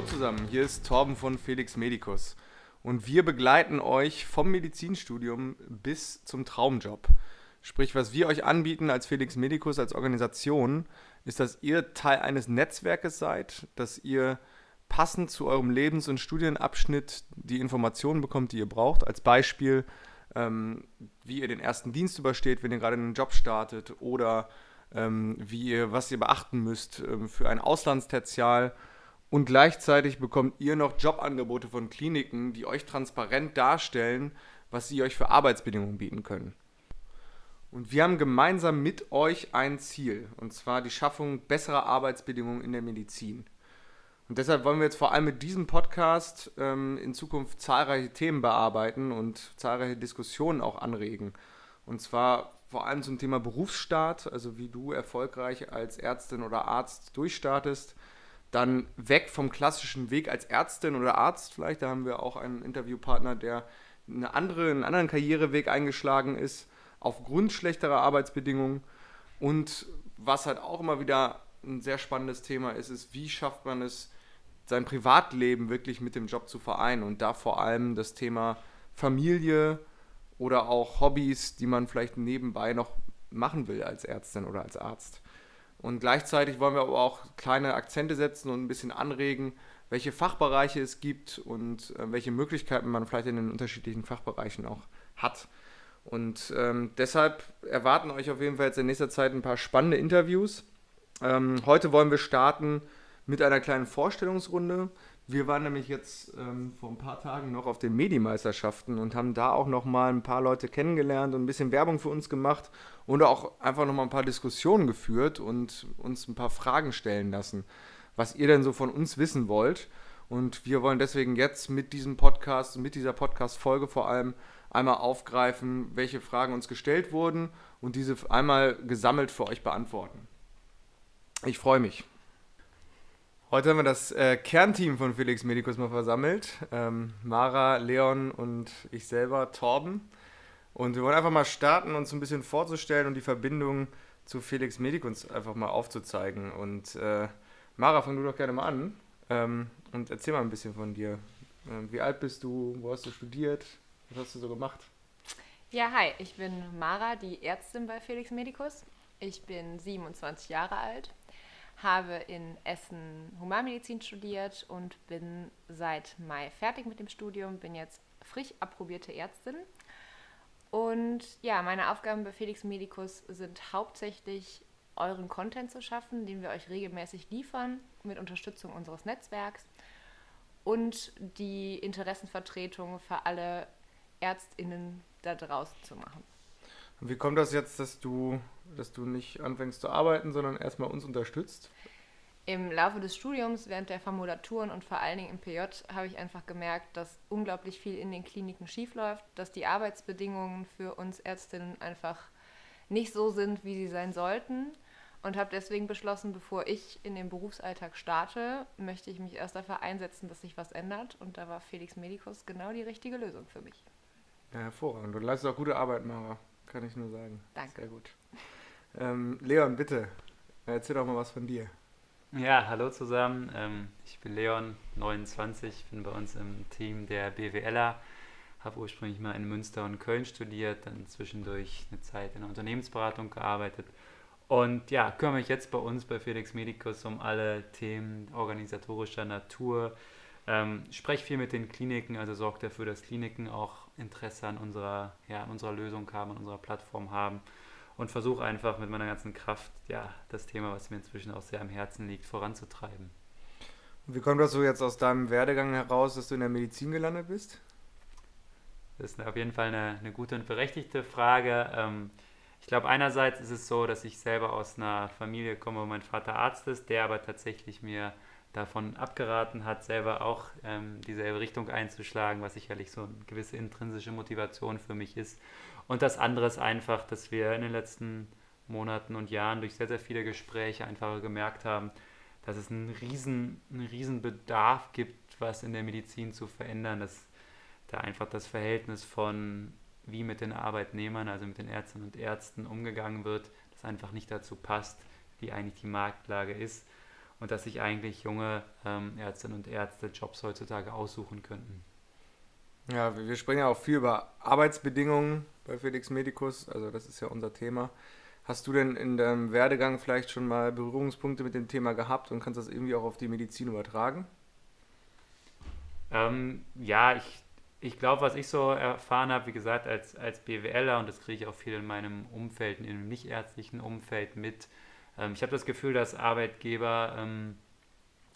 Hallo zusammen, hier ist Torben von Felix Medicus und wir begleiten euch vom Medizinstudium bis zum Traumjob. Sprich, was wir euch anbieten als Felix Medicus, als Organisation, ist, dass ihr Teil eines Netzwerkes seid, dass ihr passend zu eurem Lebens- und Studienabschnitt die Informationen bekommt, die ihr braucht. Als Beispiel, ähm, wie ihr den ersten Dienst übersteht, wenn ihr gerade einen Job startet oder ähm, wie ihr, was ihr beachten müsst ähm, für ein Auslandstertial. Und gleichzeitig bekommt ihr noch Jobangebote von Kliniken, die euch transparent darstellen, was sie euch für Arbeitsbedingungen bieten können. Und wir haben gemeinsam mit euch ein Ziel, und zwar die Schaffung besserer Arbeitsbedingungen in der Medizin. Und deshalb wollen wir jetzt vor allem mit diesem Podcast ähm, in Zukunft zahlreiche Themen bearbeiten und zahlreiche Diskussionen auch anregen. Und zwar vor allem zum Thema Berufsstart, also wie du erfolgreich als Ärztin oder Arzt durchstartest. Dann weg vom klassischen Weg als Ärztin oder Arzt vielleicht. Da haben wir auch einen Interviewpartner, der eine andere, einen anderen Karriereweg eingeschlagen ist, aufgrund schlechterer Arbeitsbedingungen. Und was halt auch immer wieder ein sehr spannendes Thema ist, ist, wie schafft man es, sein Privatleben wirklich mit dem Job zu vereinen. Und da vor allem das Thema Familie, oder auch Hobbys, die man vielleicht nebenbei noch machen will als Ärztin oder als Arzt. Und gleichzeitig wollen wir aber auch kleine Akzente setzen und ein bisschen anregen, welche Fachbereiche es gibt und äh, welche Möglichkeiten man vielleicht in den unterschiedlichen Fachbereichen auch hat. Und ähm, deshalb erwarten euch auf jeden Fall jetzt in nächster Zeit ein paar spannende Interviews. Ähm, heute wollen wir starten mit einer kleinen Vorstellungsrunde. Wir waren nämlich jetzt ähm, vor ein paar Tagen noch auf den Medimeisterschaften und haben da auch noch mal ein paar Leute kennengelernt und ein bisschen Werbung für uns gemacht und auch einfach noch mal ein paar Diskussionen geführt und uns ein paar Fragen stellen lassen, was ihr denn so von uns wissen wollt. Und wir wollen deswegen jetzt mit diesem Podcast, mit dieser Podcast-Folge vor allem einmal aufgreifen, welche Fragen uns gestellt wurden und diese einmal gesammelt für euch beantworten. Ich freue mich. Heute haben wir das äh, Kernteam von Felix Medicus mal versammelt. Ähm, Mara, Leon und ich selber, Torben. Und wir wollen einfach mal starten, uns ein bisschen vorzustellen und die Verbindung zu Felix Medicus einfach mal aufzuzeigen. Und äh, Mara, fang du doch gerne mal an ähm, und erzähl mal ein bisschen von dir. Ähm, wie alt bist du? Wo hast du studiert? Was hast du so gemacht? Ja, hi, ich bin Mara, die Ärztin bei Felix Medicus. Ich bin 27 Jahre alt habe in Essen Humanmedizin studiert und bin seit Mai fertig mit dem Studium, bin jetzt frisch approbierte Ärztin. Und ja, meine Aufgaben bei Felix Medicus sind hauptsächlich euren Content zu schaffen, den wir euch regelmäßig liefern mit Unterstützung unseres Netzwerks und die Interessenvertretung für alle Ärztinnen da draußen zu machen. Und wie kommt das jetzt, dass du, dass du nicht anfängst zu arbeiten, sondern erstmal uns unterstützt? Im Laufe des Studiums, während der Formulaturen und vor allen Dingen im PJ, habe ich einfach gemerkt, dass unglaublich viel in den Kliniken schiefläuft, dass die Arbeitsbedingungen für uns Ärztinnen einfach nicht so sind, wie sie sein sollten. Und habe deswegen beschlossen, bevor ich in den Berufsalltag starte, möchte ich mich erst dafür einsetzen, dass sich was ändert. Und da war Felix Medicus genau die richtige Lösung für mich. Ja, hervorragend. Du leistest auch gute Arbeit, Mara kann ich nur sagen. Danke. Sehr gut. Ähm, Leon, bitte, erzähl doch mal was von dir. Ja, hallo zusammen. Ähm, ich bin Leon, 29, bin bei uns im Team der BWLer. Habe ursprünglich mal in Münster und Köln studiert, dann zwischendurch eine Zeit in der Unternehmensberatung gearbeitet. Und ja, kümmere mich jetzt bei uns bei Felix Medicus um alle Themen organisatorischer Natur. Ähm, spreche viel mit den Kliniken, also sorge dafür, dass Kliniken auch Interesse an unserer, ja, an unserer Lösung haben, an unserer Plattform haben und versuche einfach mit meiner ganzen Kraft, ja, das Thema, was mir inzwischen auch sehr am Herzen liegt, voranzutreiben. Und wie kommt das so jetzt aus deinem Werdegang heraus, dass du in der Medizin gelandet bist? Das ist auf jeden Fall eine, eine gute und berechtigte Frage. Ähm, ich glaube, einerseits ist es so, dass ich selber aus einer Familie komme, wo mein Vater Arzt ist, der aber tatsächlich mir davon abgeraten hat, selber auch ähm, dieselbe Richtung einzuschlagen, was sicherlich so eine gewisse intrinsische Motivation für mich ist. Und das andere ist einfach, dass wir in den letzten Monaten und Jahren durch sehr, sehr viele Gespräche einfach gemerkt haben, dass es einen riesen, einen riesen Bedarf gibt, was in der Medizin zu verändern, dass da einfach das Verhältnis von wie mit den Arbeitnehmern, also mit den Ärztinnen und Ärzten umgegangen wird, das einfach nicht dazu passt, wie eigentlich die Marktlage ist und dass sich eigentlich junge ähm, Ärztinnen und Ärzte Jobs heutzutage aussuchen könnten. Ja, wir sprechen ja auch viel über Arbeitsbedingungen bei Felix Medicus, also das ist ja unser Thema. Hast du denn in deinem Werdegang vielleicht schon mal Berührungspunkte mit dem Thema gehabt und kannst das irgendwie auch auf die Medizin übertragen? Ähm, ja, ich, ich glaube, was ich so erfahren habe, wie gesagt, als, als BWLer, und das kriege ich auch viel in meinem Umfeld, in dem nichtärztlichen Umfeld mit, ähm, ich habe das Gefühl, dass Arbeitgeber ähm,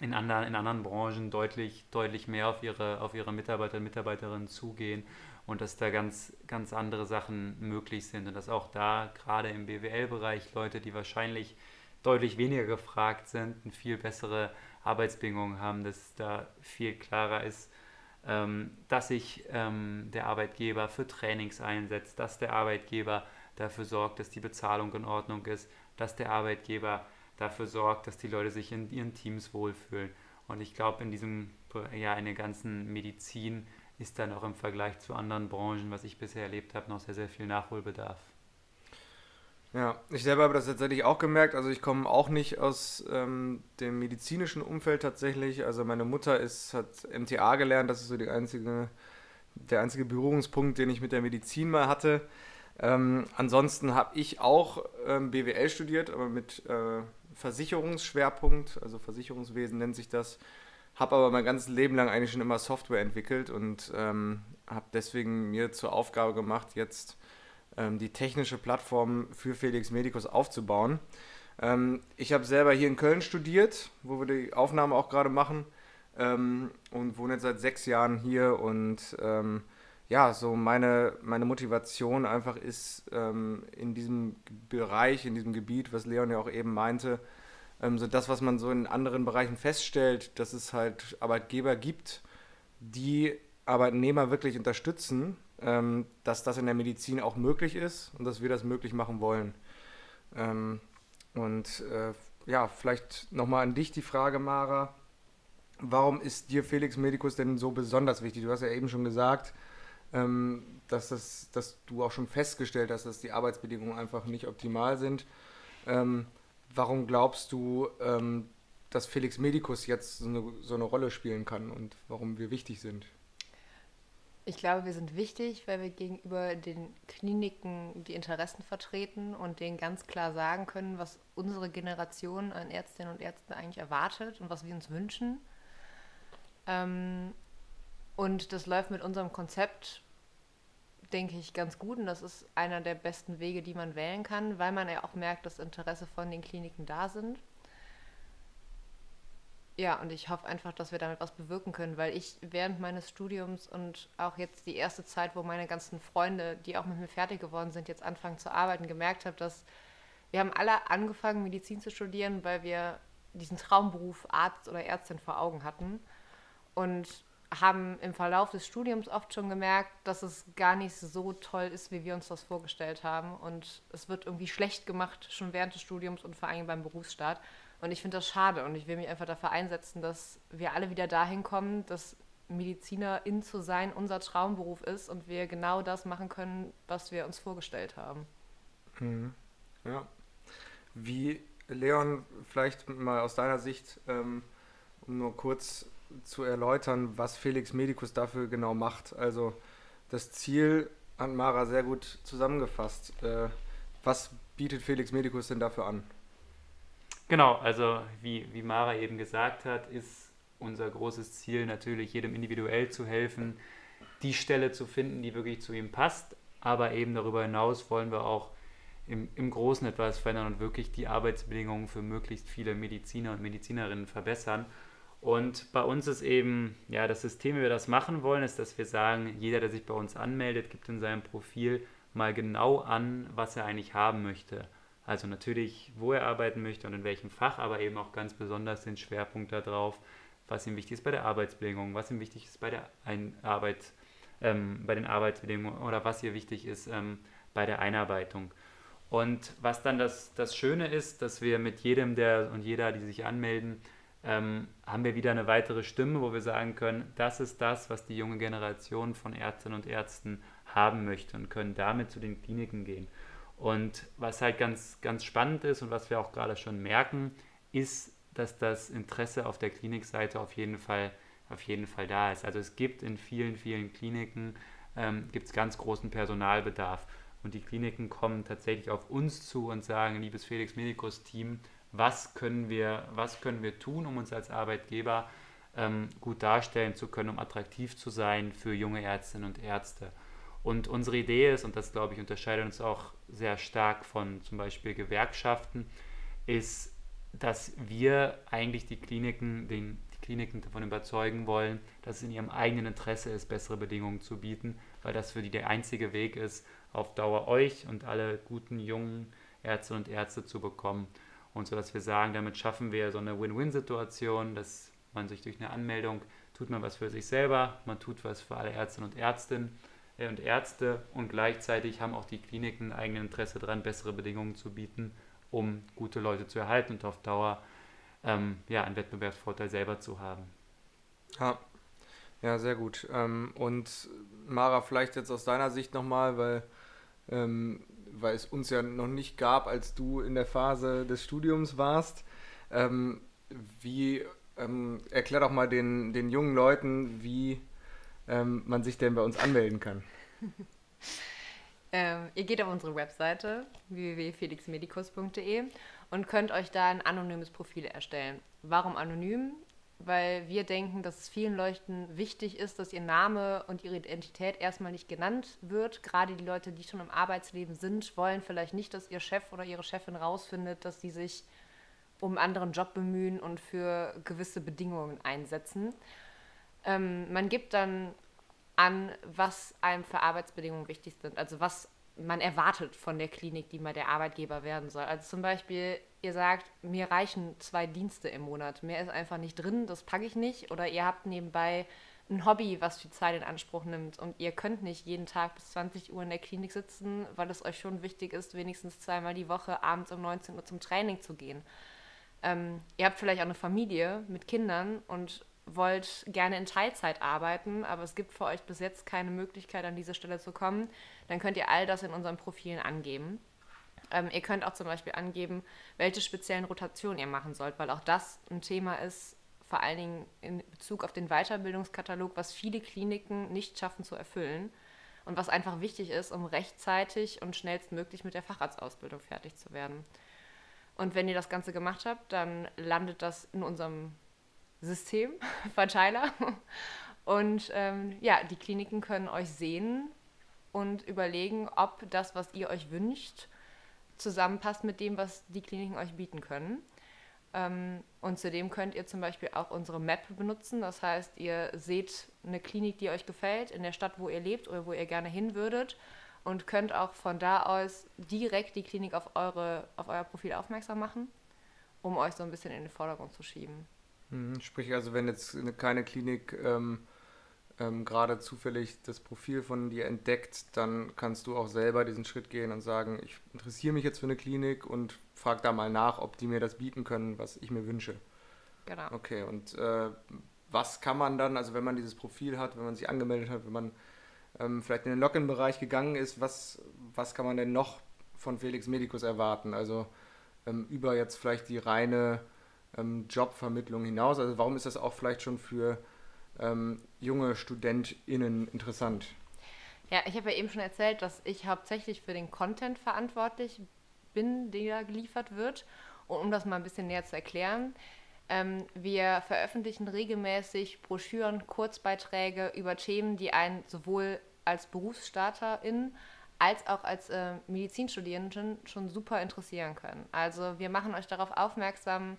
in, anderen, in anderen Branchen deutlich, deutlich mehr auf ihre, auf ihre Mitarbeiter und Mitarbeiterinnen zugehen und dass da ganz, ganz andere Sachen möglich sind und dass auch da gerade im BWL-Bereich Leute, die wahrscheinlich deutlich weniger gefragt sind, viel bessere Arbeitsbedingungen haben, dass da viel klarer ist, ähm, dass sich ähm, der Arbeitgeber für Trainings einsetzt, dass der Arbeitgeber dafür sorgt, dass die Bezahlung in Ordnung ist, dass der Arbeitgeber dafür sorgt, dass die Leute sich in ihren Teams wohlfühlen. Und ich glaube, in diesem, ja, in der ganzen Medizin ist da noch im Vergleich zu anderen Branchen, was ich bisher erlebt habe, noch sehr, sehr viel Nachholbedarf. Ja, ich selber habe das tatsächlich auch gemerkt. Also ich komme auch nicht aus ähm, dem medizinischen Umfeld tatsächlich. Also meine Mutter ist, hat MTA gelernt, das ist so die einzige, der einzige Berührungspunkt, den ich mit der Medizin mal hatte. Ähm, ansonsten habe ich auch ähm, BWL studiert, aber mit äh, Versicherungsschwerpunkt, also Versicherungswesen nennt sich das. Habe aber mein ganzes Leben lang eigentlich schon immer Software entwickelt und ähm, habe deswegen mir zur Aufgabe gemacht, jetzt ähm, die technische Plattform für Felix Medicus aufzubauen. Ähm, ich habe selber hier in Köln studiert, wo wir die Aufnahme auch gerade machen ähm, und wohne jetzt seit sechs Jahren hier und ja, so meine, meine Motivation einfach ist ähm, in diesem Bereich, in diesem Gebiet, was Leon ja auch eben meinte, ähm, so das, was man so in anderen Bereichen feststellt, dass es halt Arbeitgeber gibt, die Arbeitnehmer wirklich unterstützen, ähm, dass das in der Medizin auch möglich ist und dass wir das möglich machen wollen. Ähm, und äh, ja, vielleicht nochmal an dich die Frage, Mara. Warum ist dir Felix Medicus denn so besonders wichtig? Du hast ja eben schon gesagt, dass, das, dass du auch schon festgestellt hast, dass die Arbeitsbedingungen einfach nicht optimal sind. Ähm, warum glaubst du, ähm, dass Felix Medicus jetzt so eine, so eine Rolle spielen kann und warum wir wichtig sind? Ich glaube, wir sind wichtig, weil wir gegenüber den Kliniken die Interessen vertreten und denen ganz klar sagen können, was unsere Generation an Ärztinnen und Ärzten eigentlich erwartet und was wir uns wünschen. Ähm, und das läuft mit unserem Konzept, denke ich, ganz gut. Und das ist einer der besten Wege, die man wählen kann, weil man ja auch merkt, dass Interesse von den Kliniken da sind. Ja, und ich hoffe einfach, dass wir damit was bewirken können, weil ich während meines Studiums und auch jetzt die erste Zeit, wo meine ganzen Freunde, die auch mit mir fertig geworden sind, jetzt anfangen zu arbeiten, gemerkt habe, dass wir haben alle angefangen, Medizin zu studieren, weil wir diesen Traumberuf Arzt oder Ärztin vor Augen hatten und haben im Verlauf des Studiums oft schon gemerkt, dass es gar nicht so toll ist, wie wir uns das vorgestellt haben und es wird irgendwie schlecht gemacht, schon während des Studiums und vor allem beim Berufsstart. Und ich finde das schade und ich will mich einfach dafür einsetzen, dass wir alle wieder dahin kommen, dass Medizinerin zu sein unser Traumberuf ist und wir genau das machen können, was wir uns vorgestellt haben. Mhm. Ja. Wie, Leon, vielleicht mal aus deiner Sicht, ähm, um nur kurz zu erläutern, was Felix Medicus dafür genau macht. Also das Ziel hat Mara sehr gut zusammengefasst. Äh, was bietet Felix Medicus denn dafür an? Genau, also wie, wie Mara eben gesagt hat, ist unser großes Ziel natürlich, jedem individuell zu helfen, die Stelle zu finden, die wirklich zu ihm passt. Aber eben darüber hinaus wollen wir auch im, im Großen etwas verändern und wirklich die Arbeitsbedingungen für möglichst viele Mediziner und Medizinerinnen verbessern. Und bei uns ist eben, ja, das System, wie wir das machen wollen, ist, dass wir sagen, jeder, der sich bei uns anmeldet, gibt in seinem Profil mal genau an, was er eigentlich haben möchte. Also natürlich, wo er arbeiten möchte und in welchem Fach, aber eben auch ganz besonders den Schwerpunkt darauf, was ihm wichtig ist bei der Arbeitsbedingung, was ihm wichtig ist bei der Ein Arbeit, ähm, bei den Arbeitsbedingungen oder was hier wichtig ist ähm, bei der Einarbeitung. Und was dann das, das Schöne ist, dass wir mit jedem der und jeder, die sich anmelden, ähm, haben wir wieder eine weitere Stimme, wo wir sagen können, das ist das, was die junge Generation von Ärztinnen und Ärzten haben möchte und können damit zu den Kliniken gehen. Und was halt ganz, ganz spannend ist und was wir auch gerade schon merken, ist, dass das Interesse auf der Klinikseite auf jeden Fall, auf jeden Fall da ist. Also es gibt in vielen, vielen Kliniken ähm, gibt's ganz großen Personalbedarf. Und die Kliniken kommen tatsächlich auf uns zu und sagen, liebes Felix Medicus Team, was können wir, was können wir tun, um uns als Arbeitgeber ähm, gut darstellen zu können, um attraktiv zu sein für junge Ärztinnen und Ärzte. Und unsere Idee ist, und das glaube ich unterscheidet uns auch sehr stark von zum Beispiel Gewerkschaften, ist, dass wir eigentlich die Kliniken, den, die Kliniken davon überzeugen wollen, dass es in ihrem eigenen Interesse ist, bessere Bedingungen zu bieten, weil das für die der einzige Weg ist, auf Dauer euch und alle guten jungen Ärzte und Ärzte zu bekommen. Und so dass wir sagen, damit schaffen wir so eine Win-Win-Situation, dass man sich durch eine Anmeldung tut man was für sich selber, man tut was für alle Ärztinnen und Ärztinnen äh, und Ärzte und gleichzeitig haben auch die Kliniken ein eigenes Interesse daran, bessere Bedingungen zu bieten, um gute Leute zu erhalten und auf Dauer ähm, ja, einen Wettbewerbsvorteil selber zu haben. Ja, ja sehr gut. Ähm, und Mara, vielleicht jetzt aus deiner Sicht nochmal, weil, ähm, weil es uns ja noch nicht gab, als du in der Phase des Studiums warst. Ähm, wie ähm, erklär doch mal den, den jungen Leuten, wie ähm, man sich denn bei uns anmelden kann. ähm, ihr geht auf unsere Webseite www.felixmedicus.de und könnt euch da ein anonymes Profil erstellen. Warum anonym? Weil wir denken, dass es vielen Leuten wichtig ist, dass ihr Name und ihre Identität erstmal nicht genannt wird. Gerade die Leute, die schon im Arbeitsleben sind, wollen vielleicht nicht, dass ihr Chef oder ihre Chefin rausfindet, dass sie sich um einen anderen Job bemühen und für gewisse Bedingungen einsetzen. Ähm, man gibt dann an, was einem für Arbeitsbedingungen wichtig sind, also was man erwartet von der Klinik, die mal der Arbeitgeber werden soll. Also zum Beispiel, ihr sagt, mir reichen zwei Dienste im Monat, mehr ist einfach nicht drin, das packe ich nicht. Oder ihr habt nebenbei ein Hobby, was viel Zeit in Anspruch nimmt und ihr könnt nicht jeden Tag bis 20 Uhr in der Klinik sitzen, weil es euch schon wichtig ist, wenigstens zweimal die Woche abends um 19 Uhr zum Training zu gehen. Ähm, ihr habt vielleicht auch eine Familie mit Kindern und wollt gerne in Teilzeit arbeiten, aber es gibt für euch bis jetzt keine Möglichkeit, an diese Stelle zu kommen, dann könnt ihr all das in unseren Profilen angeben. Ähm, ihr könnt auch zum Beispiel angeben, welche speziellen Rotationen ihr machen sollt, weil auch das ein Thema ist, vor allen Dingen in Bezug auf den Weiterbildungskatalog, was viele Kliniken nicht schaffen zu erfüllen und was einfach wichtig ist, um rechtzeitig und schnellstmöglich mit der Facharztausbildung fertig zu werden. Und wenn ihr das Ganze gemacht habt, dann landet das in unserem System, Verteiler. Und ähm, ja, die Kliniken können euch sehen und überlegen, ob das, was ihr euch wünscht, zusammenpasst mit dem, was die Kliniken euch bieten können. Ähm, und zudem könnt ihr zum Beispiel auch unsere Map benutzen. Das heißt, ihr seht eine Klinik, die euch gefällt, in der Stadt, wo ihr lebt oder wo ihr gerne hin würdet und könnt auch von da aus direkt die Klinik auf, eure, auf euer Profil aufmerksam machen, um euch so ein bisschen in den Vordergrund zu schieben. Mhm, sprich also, wenn jetzt keine Klinik ähm, ähm, gerade zufällig das Profil von dir entdeckt, dann kannst du auch selber diesen Schritt gehen und sagen, ich interessiere mich jetzt für eine Klinik und frag da mal nach, ob die mir das bieten können, was ich mir wünsche. Genau. Okay, und äh, was kann man dann, also wenn man dieses Profil hat, wenn man sich angemeldet hat, wenn man ähm, vielleicht in den Login-Bereich gegangen ist, was, was kann man denn noch von Felix Medicus erwarten? Also ähm, über jetzt vielleicht die reine ähm, Jobvermittlung hinaus. Also warum ist das auch vielleicht schon für ähm, junge StudentInnen interessant? Ja, ich habe ja eben schon erzählt, dass ich hauptsächlich für den Content verantwortlich bin, der geliefert wird. Und um das mal ein bisschen näher zu erklären, ähm, wir veröffentlichen regelmäßig Broschüren, Kurzbeiträge über Themen, die einen sowohl als Berufsstarterin als auch als äh, Medizinstudierenden schon super interessieren können. Also wir machen euch darauf aufmerksam,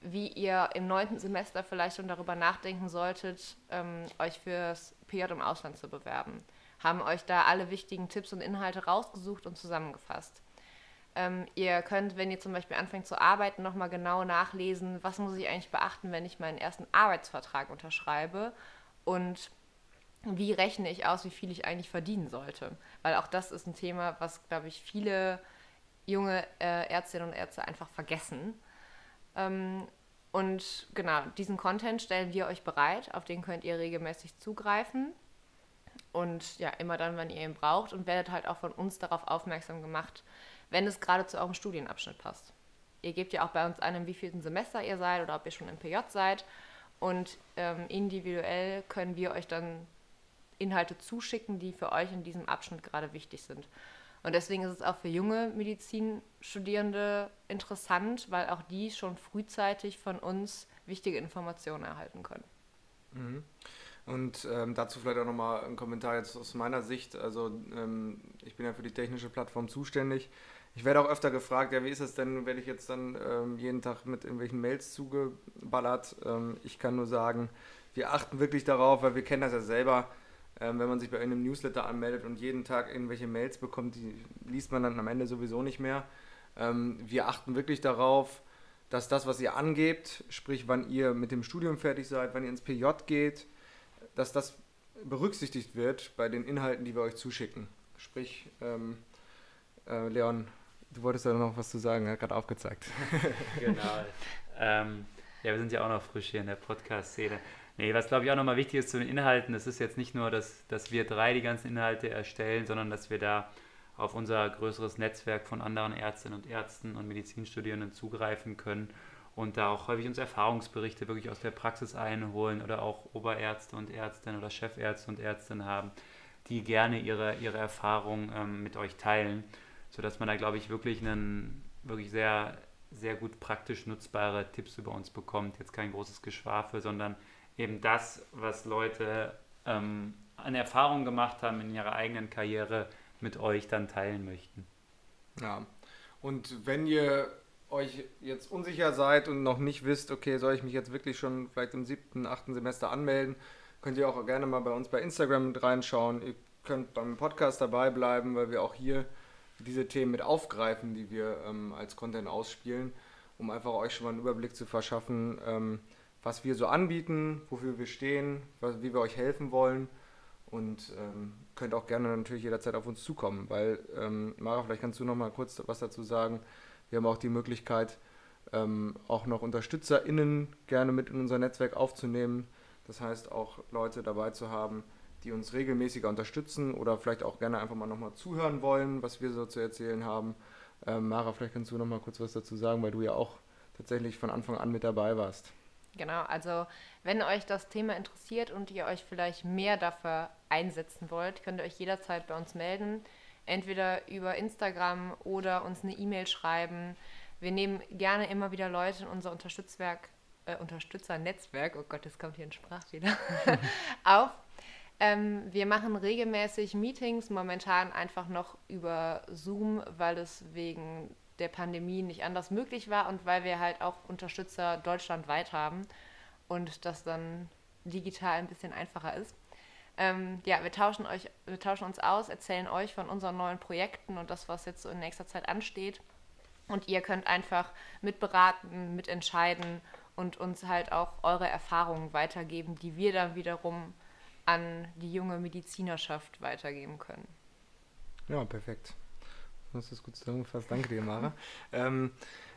wie ihr im neunten Semester vielleicht schon darüber nachdenken solltet, ähm, euch fürs PJ im Ausland zu bewerben. Haben euch da alle wichtigen Tipps und Inhalte rausgesucht und zusammengefasst. Ähm, ihr könnt, wenn ihr zum Beispiel anfängt zu arbeiten, nochmal genau nachlesen, was muss ich eigentlich beachten, wenn ich meinen ersten Arbeitsvertrag unterschreibe und wie rechne ich aus, wie viel ich eigentlich verdienen sollte. Weil auch das ist ein Thema, was, glaube ich, viele junge äh, Ärztinnen und Ärzte einfach vergessen. Ähm, und genau, diesen Content stellen wir euch bereit, auf den könnt ihr regelmäßig zugreifen. Und ja, immer dann, wenn ihr ihn braucht und werdet halt auch von uns darauf aufmerksam gemacht, wenn es gerade zu eurem Studienabschnitt passt. ihr gebt ja auch bei uns an, im wievielten Semester ihr seid oder ob ihr schon im PJ seid. Und ähm, individuell können wir euch dann Inhalte zuschicken, die für euch in diesem Abschnitt gerade wichtig sind. Und deswegen ist es auch für junge Medizinstudierende interessant, weil auch die schon frühzeitig von uns wichtige Informationen erhalten können. Mhm. Und ähm, dazu vielleicht auch nochmal ein Kommentar jetzt aus meiner Sicht. Also ähm, ich bin ja für die technische Plattform zuständig. Ich werde auch öfter gefragt, ja, wie ist es denn, werde ich jetzt dann ähm, jeden Tag mit irgendwelchen Mails zugeballert? Ähm, ich kann nur sagen, wir achten wirklich darauf, weil wir kennen das ja selber, ähm, wenn man sich bei einem Newsletter anmeldet und jeden Tag irgendwelche Mails bekommt, die liest man dann am Ende sowieso nicht mehr. Ähm, wir achten wirklich darauf, dass das, was ihr angebt, sprich wann ihr mit dem Studium fertig seid, wann ihr ins PJ geht, dass das berücksichtigt wird bei den Inhalten, die wir euch zuschicken. Sprich, ähm, äh, Leon, du wolltest ja noch was zu sagen, er hat gerade aufgezeigt. genau. Ähm, ja, wir sind ja auch noch frisch hier in der Podcast-Szene. Nee, was glaube ich auch nochmal wichtig ist zu den Inhalten, das ist jetzt nicht nur, dass, dass wir drei die ganzen Inhalte erstellen, sondern dass wir da auf unser größeres Netzwerk von anderen Ärztinnen und Ärzten und Medizinstudierenden zugreifen können und da auch häufig uns Erfahrungsberichte wirklich aus der Praxis einholen oder auch Oberärzte und Ärztinnen oder Chefärzte und Ärztinnen haben, die gerne ihre, ihre Erfahrungen ähm, mit euch teilen, sodass man da, glaube ich, wirklich einen wirklich sehr, sehr gut praktisch nutzbare Tipps über uns bekommt. Jetzt kein großes Geschwafel, sondern eben das, was Leute ähm, an Erfahrungen gemacht haben in ihrer eigenen Karriere, mit euch dann teilen möchten. Ja, und wenn ihr euch jetzt unsicher seid und noch nicht wisst, okay, soll ich mich jetzt wirklich schon vielleicht im siebten, achten Semester anmelden, könnt ihr auch gerne mal bei uns bei Instagram reinschauen. Ihr könnt beim Podcast dabei bleiben, weil wir auch hier diese Themen mit aufgreifen, die wir ähm, als Content ausspielen, um einfach euch schon mal einen Überblick zu verschaffen, ähm, was wir so anbieten, wofür wir stehen, was, wie wir euch helfen wollen. Und ähm, könnt auch gerne natürlich jederzeit auf uns zukommen, weil, ähm, Mara, vielleicht kannst du noch mal kurz was dazu sagen, wir haben auch die Möglichkeit, ähm, auch noch UnterstützerInnen gerne mit in unser Netzwerk aufzunehmen. Das heißt, auch Leute dabei zu haben, die uns regelmäßiger unterstützen oder vielleicht auch gerne einfach mal nochmal zuhören wollen, was wir so zu erzählen haben. Ähm, Mara, vielleicht kannst du noch mal kurz was dazu sagen, weil du ja auch tatsächlich von Anfang an mit dabei warst. Genau, also wenn euch das Thema interessiert und ihr euch vielleicht mehr dafür einsetzen wollt, könnt ihr euch jederzeit bei uns melden entweder über Instagram oder uns eine E-Mail schreiben. Wir nehmen gerne immer wieder Leute in unser Unterstützwerk, äh, Unterstützernetzwerk, oh Gott, jetzt kommt hier ein Sprachfehler, auf. Ähm, wir machen regelmäßig Meetings, momentan einfach noch über Zoom, weil es wegen der Pandemie nicht anders möglich war und weil wir halt auch Unterstützer deutschlandweit haben und das dann digital ein bisschen einfacher ist. Ähm, ja, wir tauschen, euch, wir tauschen uns aus, erzählen euch von unseren neuen Projekten und das, was jetzt so in nächster Zeit ansteht. Und ihr könnt einfach mitberaten, mitentscheiden und uns halt auch eure Erfahrungen weitergeben, die wir dann wiederum an die junge Medizinerschaft weitergeben können. Ja, perfekt. Du hast das gut zusammengefasst. Danke dir, Mara. ähm,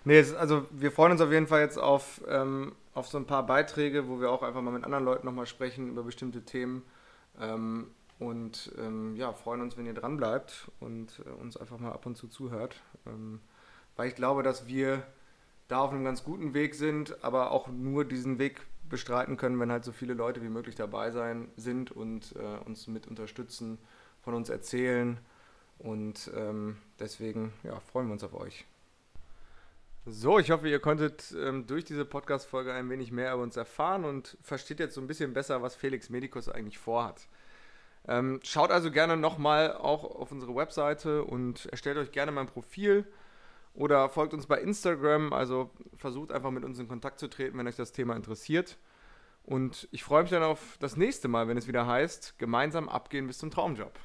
nee, also wir freuen uns auf jeden Fall jetzt auf, ähm, auf so ein paar Beiträge, wo wir auch einfach mal mit anderen Leuten nochmal sprechen über bestimmte Themen. Ähm, und ähm, ja, freuen uns, wenn ihr dran bleibt und äh, uns einfach mal ab und zu zuhört. Ähm, weil ich glaube, dass wir da auf einem ganz guten Weg sind, aber auch nur diesen Weg bestreiten können, wenn halt so viele Leute wie möglich dabei sein sind und äh, uns mit unterstützen, von uns erzählen. Und ähm, deswegen ja, freuen wir uns auf euch. So, ich hoffe, ihr konntet ähm, durch diese Podcast-Folge ein wenig mehr über uns erfahren und versteht jetzt so ein bisschen besser, was Felix Medicus eigentlich vorhat. Ähm, schaut also gerne nochmal auch auf unsere Webseite und erstellt euch gerne mein Profil oder folgt uns bei Instagram. Also versucht einfach mit uns in Kontakt zu treten, wenn euch das Thema interessiert. Und ich freue mich dann auf das nächste Mal, wenn es wieder heißt, gemeinsam abgehen bis zum Traumjob.